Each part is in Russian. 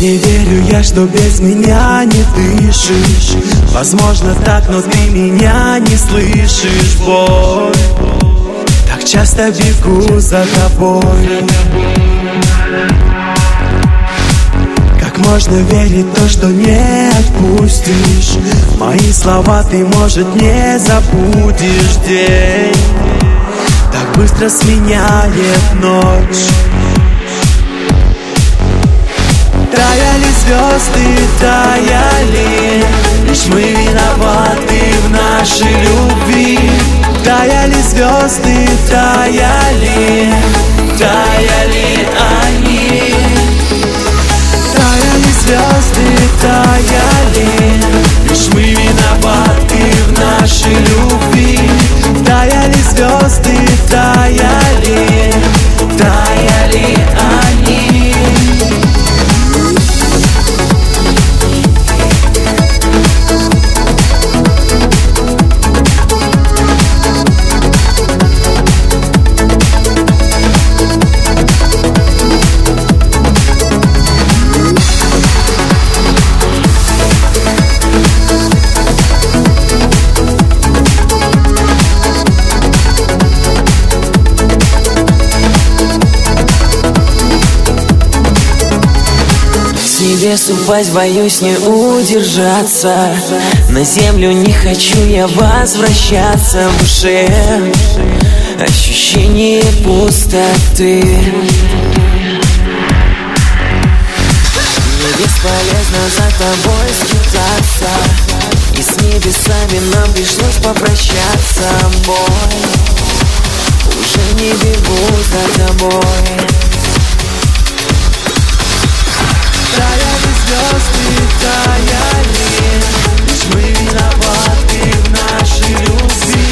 Не верю я, что без меня не дышишь. Возможно так, но ты меня не слышишь, боль Так часто бегу за тобой. Как можно верить то, что не отпустишь? Мои слова ты, может, не забудешь день. Так быстро сменяет ночь звезды, таяли Лишь мы виноваты в нашей любви. Таяли звезды, таяли Таяли они. Таяли звезды, таяли упасть боюсь не удержаться. На землю не хочу я возвращаться в душе. Ощущение пустоты. Не бесполезно за тобой скитаться. И с небесами нам пришлось попрощаться Бой, уже не бегу за тобой. Таяли звезды, таяли Лишь мы виноваты в нашей любви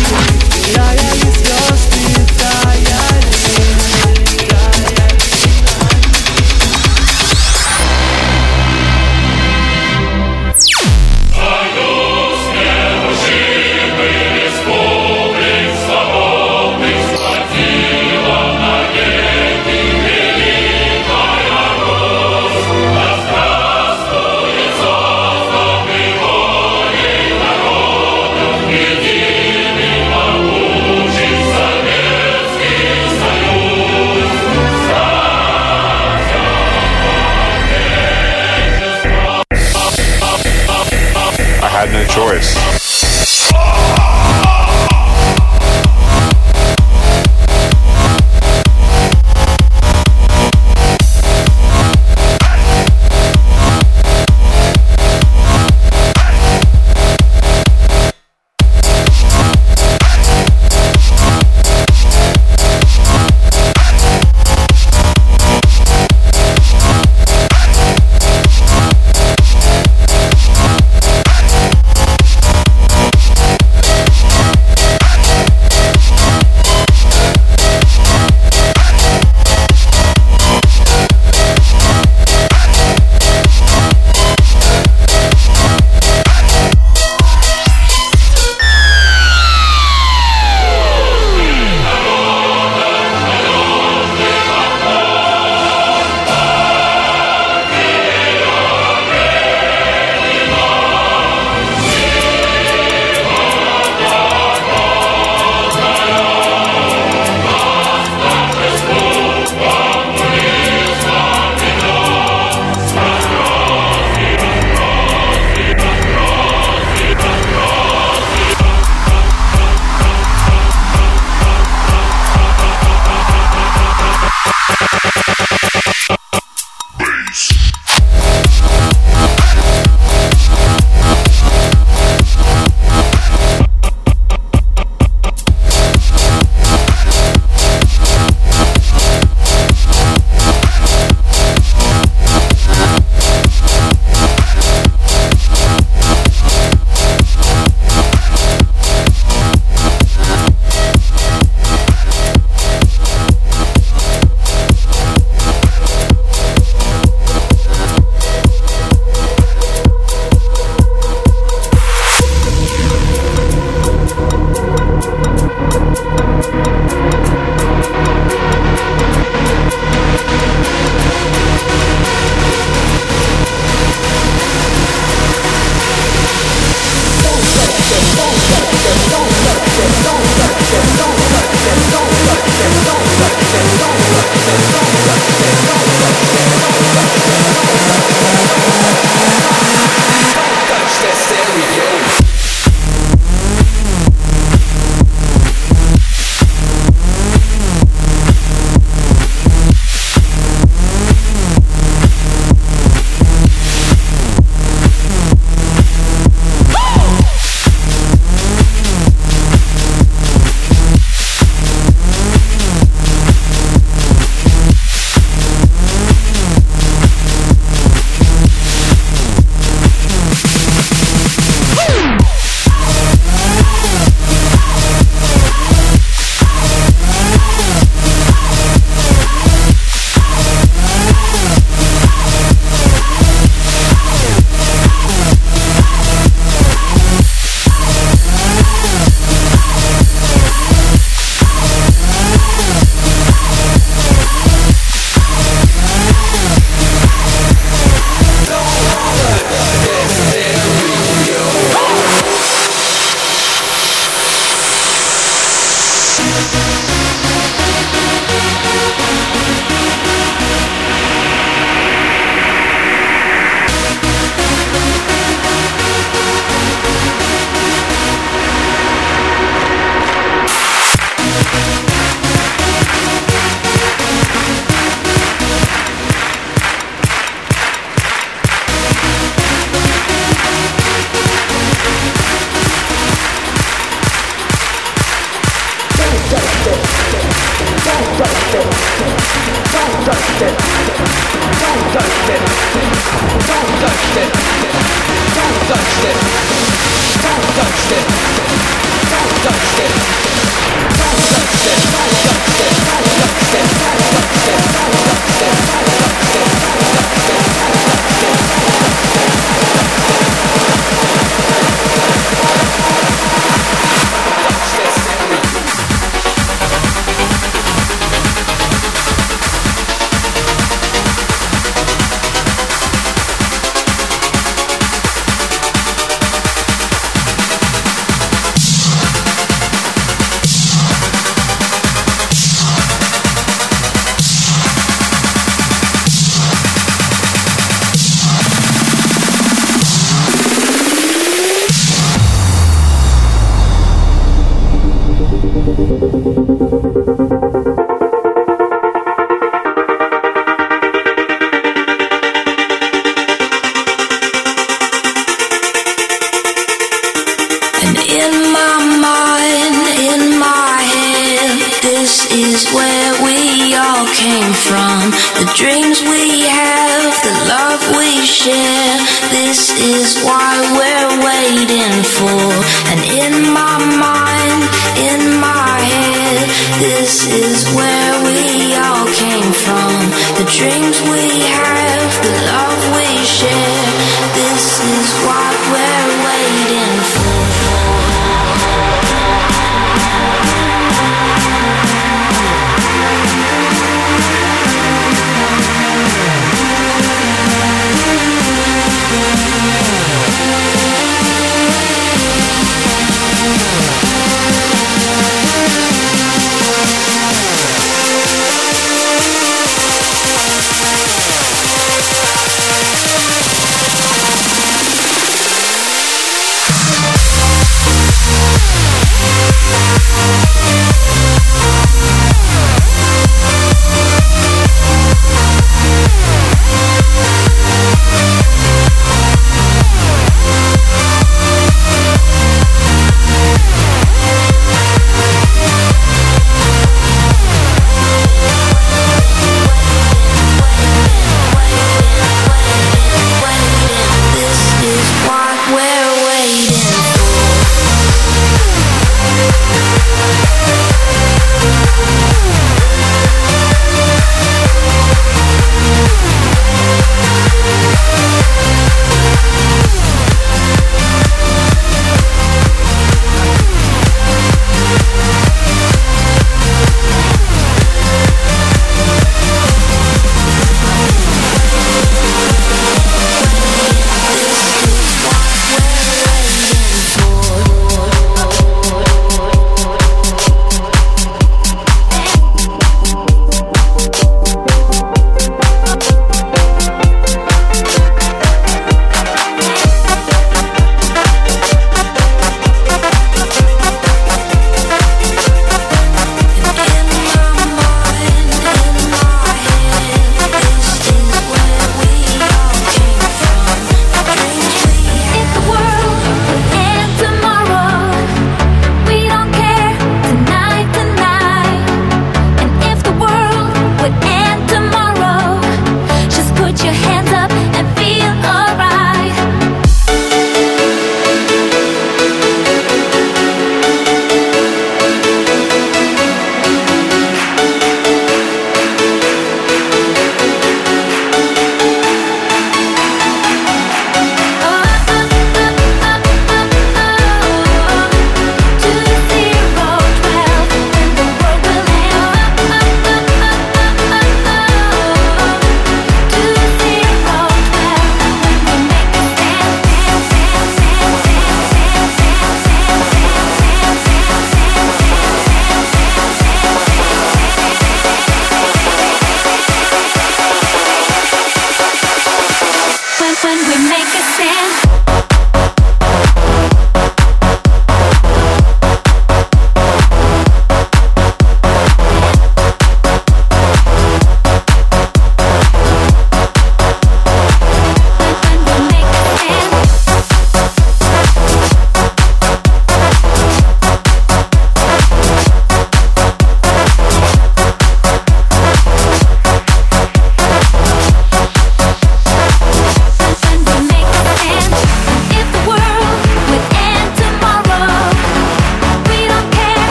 share. This is why we're waiting for. And in my mind, in my head, this is where we all came from. The dreams we have, the love we share.